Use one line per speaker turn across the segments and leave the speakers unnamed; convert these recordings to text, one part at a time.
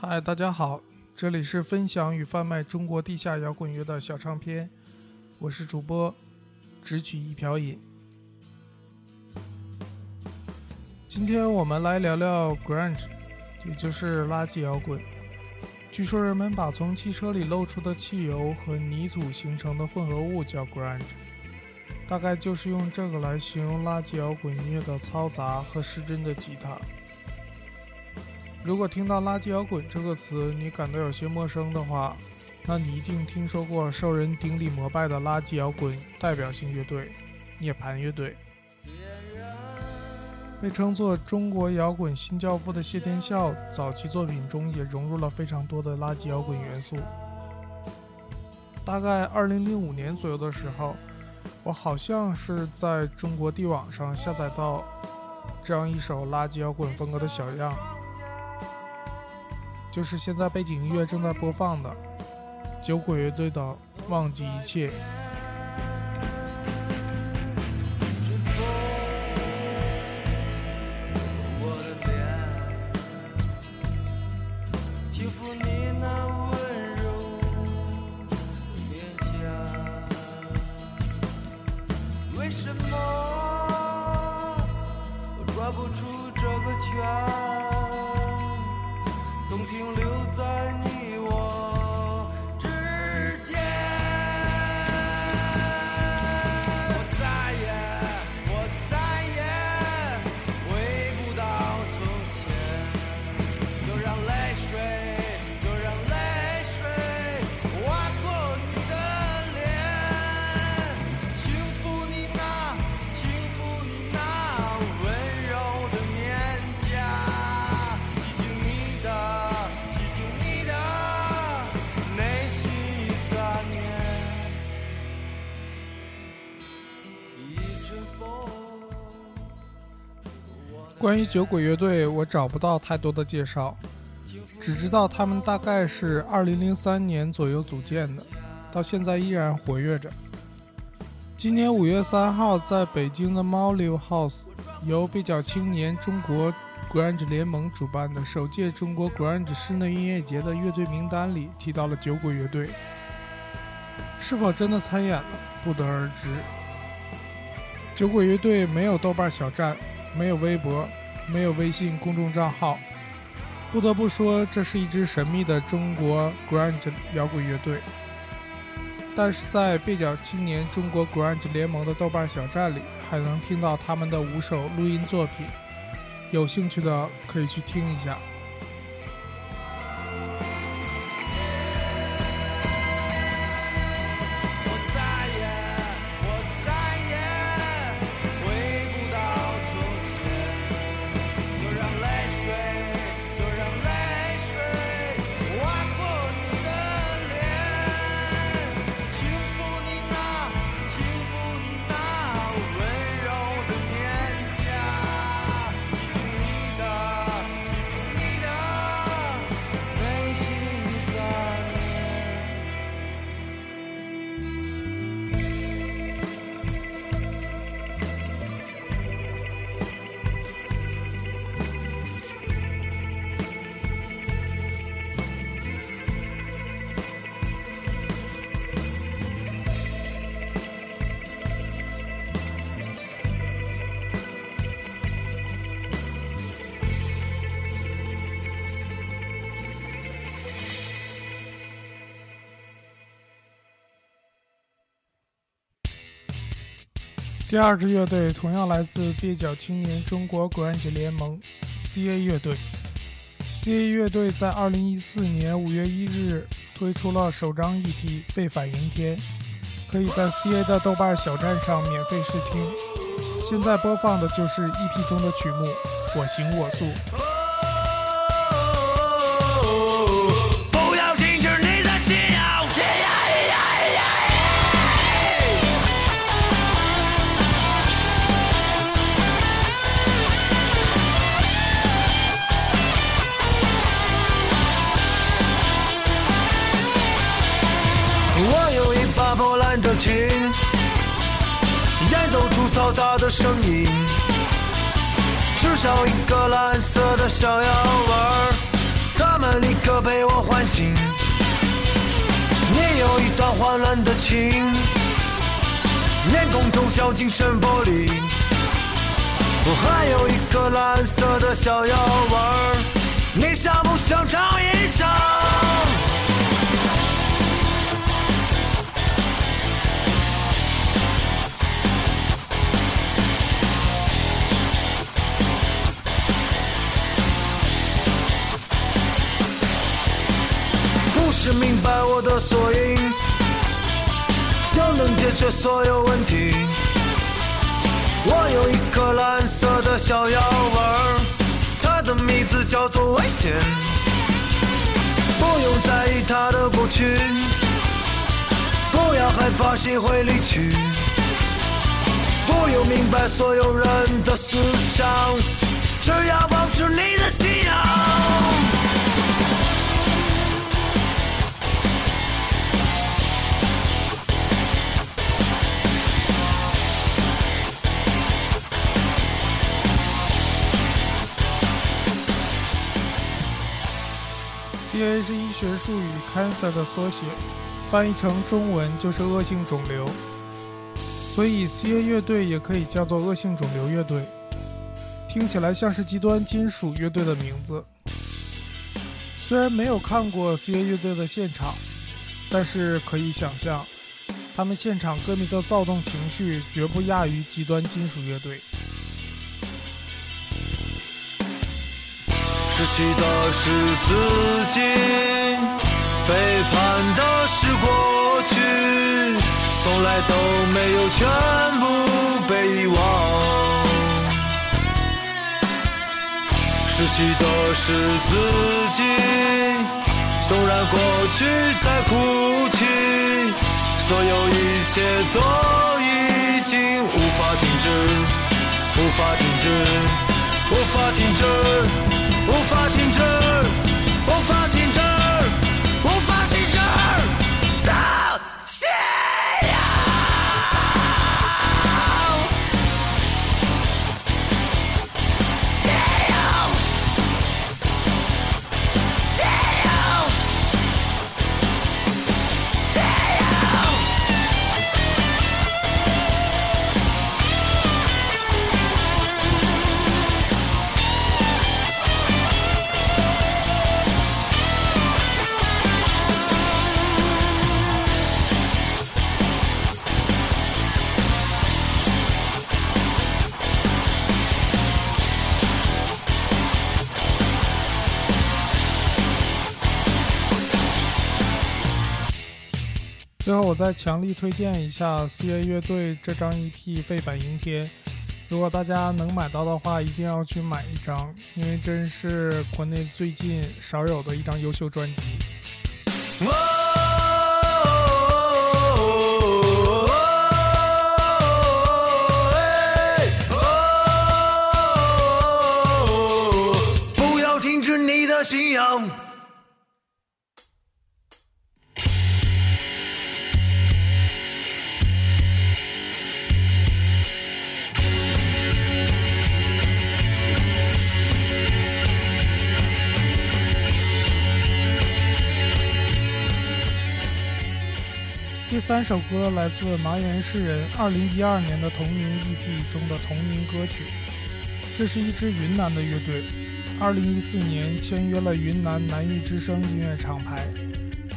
嗨，大家好，这里是分享与贩卖中国地下摇滚乐的小唱片，我是主播只取一瓢饮。今天我们来聊聊 grunge，也就是垃圾摇滚。据说人们把从汽车里漏出的汽油和泥土形成的混合物叫 grunge，大概就是用这个来形容垃圾摇滚音乐的嘈杂和失真的吉他。如果听到“垃圾摇滚”这个词你感到有些陌生的话，那你一定听说过受人顶礼膜拜的垃圾摇滚代表性乐队——涅槃乐队。被称作中国摇滚新教父的谢天笑，早期作品中也融入了非常多的垃圾摇滚元素。大概2005年左右的时候，我好像是在中国地网上下载到这样一首垃圾摇滚风格的小样。就是现在背景音乐正在播放的酒鬼乐队的《忘记一切》。关于酒鬼乐队，我找不到太多的介绍，只知道他们大概是2003年左右组建的，到现在依然活跃着。今年5月3号，在北京的猫 Live House，由贝角青年中国 Grunge 联盟主办的首届中国 Grunge 室内音乐节的乐队名单里提到了酒鬼乐队，是否真的参演了，不得而知。酒鬼乐队没有豆瓣小站。没有微博，没有微信公众账号，不得不说，这是一支神秘的中国 grunge 摇滚乐队。但是在贝角青年中国 grunge 联盟的豆瓣小站里，还能听到他们的五首录音作品，有兴趣的可以去听一下。第二支乐队同样来自蹩脚青年中国 grunge 联盟，CA 乐队。CA 乐队在二零一四年五月一日推出了首张 EP《废反迎天》，可以在 CA 的豆瓣小站上免费试听。现在播放的就是 EP 中的曲目《我行我素》。
嘈杂的声音，只剩一个蓝色的小药丸，他们立刻被我唤醒。你有一段混乱的情，面孔中笑，精神玻璃。我还有一个蓝色的小药丸，你想不想尝一尝？是明白我的缩影，就能解决所有问题。我有一颗蓝色的小药丸，它的名字叫做危险。不用在意它的过去，不要害怕谁会离去，不用明白所有人的思想，
术语 “cancer” 的缩写，翻译成中文就是恶性肿瘤，所以 CA 乐队也可以叫做恶性肿瘤乐队，听起来像是极端金属乐队的名字。虽然没有看过 CA 乐队的现场，但是可以想象，他们现场歌迷的躁动情绪绝不亚于极端金属乐队。
失去的是自己，背叛的是过去，从来都没有全部被遗忘。失去的是自己，纵然过去在哭泣，所有一切都已经无法停止，无法停止，无法停止。无法停止，无法停止，
最后，我再强力推荐一下 CA 乐队这张 EP《废版阴天》，如果大家能买到的话，一定要去买一张，因为真是国内最近少有的一张优秀专辑。这三首歌来自麻原诗人二零一二年的同名 EP 中的同名歌曲。这是一支云南的乐队二零一四年签约了云南南艺之声音乐厂牌。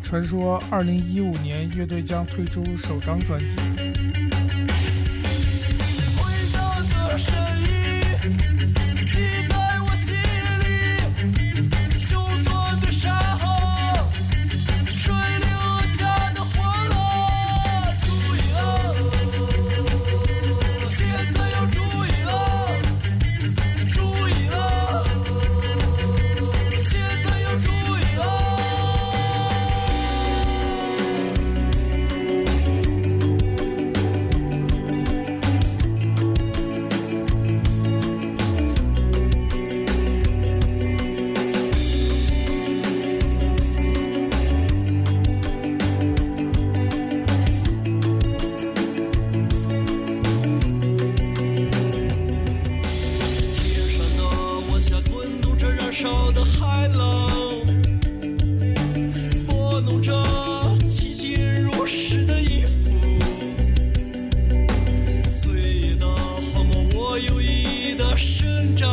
传说二零一五年乐队将推出首张专辑。
潮的海浪拨弄着清新如诗的衣服，岁月的荒漠我有意的生长。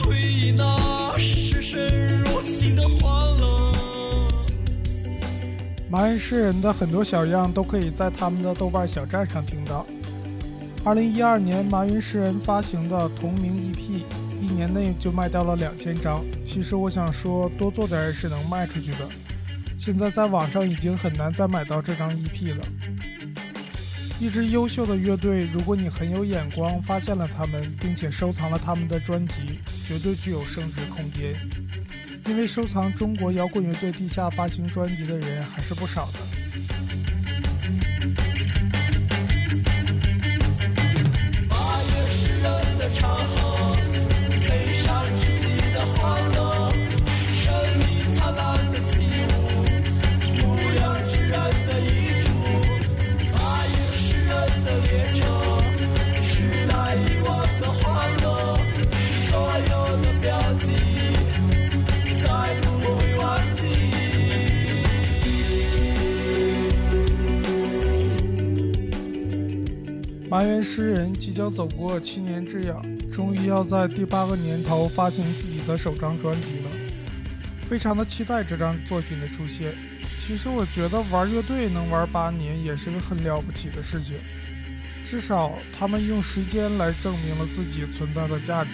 回忆的深深，如心的荒凉。
马云诗人的很多小样都可以在他们的豆瓣小站上听到。二零一二年，马云诗人发行的同名 EP。年内就卖掉了两千张。其实我想说，多做点是能卖出去的。现在在网上已经很难再买到这张 EP 了。一支优秀的乐队，如果你很有眼光，发现了他们，并且收藏了他们的专辑，绝对具有升值空间。因为收藏中国摇滚乐队地下发行专辑的人还是不少的。麻原诗人即将走过七年之痒，终于要在第八个年头发行自己的首张专辑了，非常的期待这张作品的出现。其实我觉得玩乐队能玩八年也是个很了不起的事情，至少他们用时间来证明了自己存在的价值。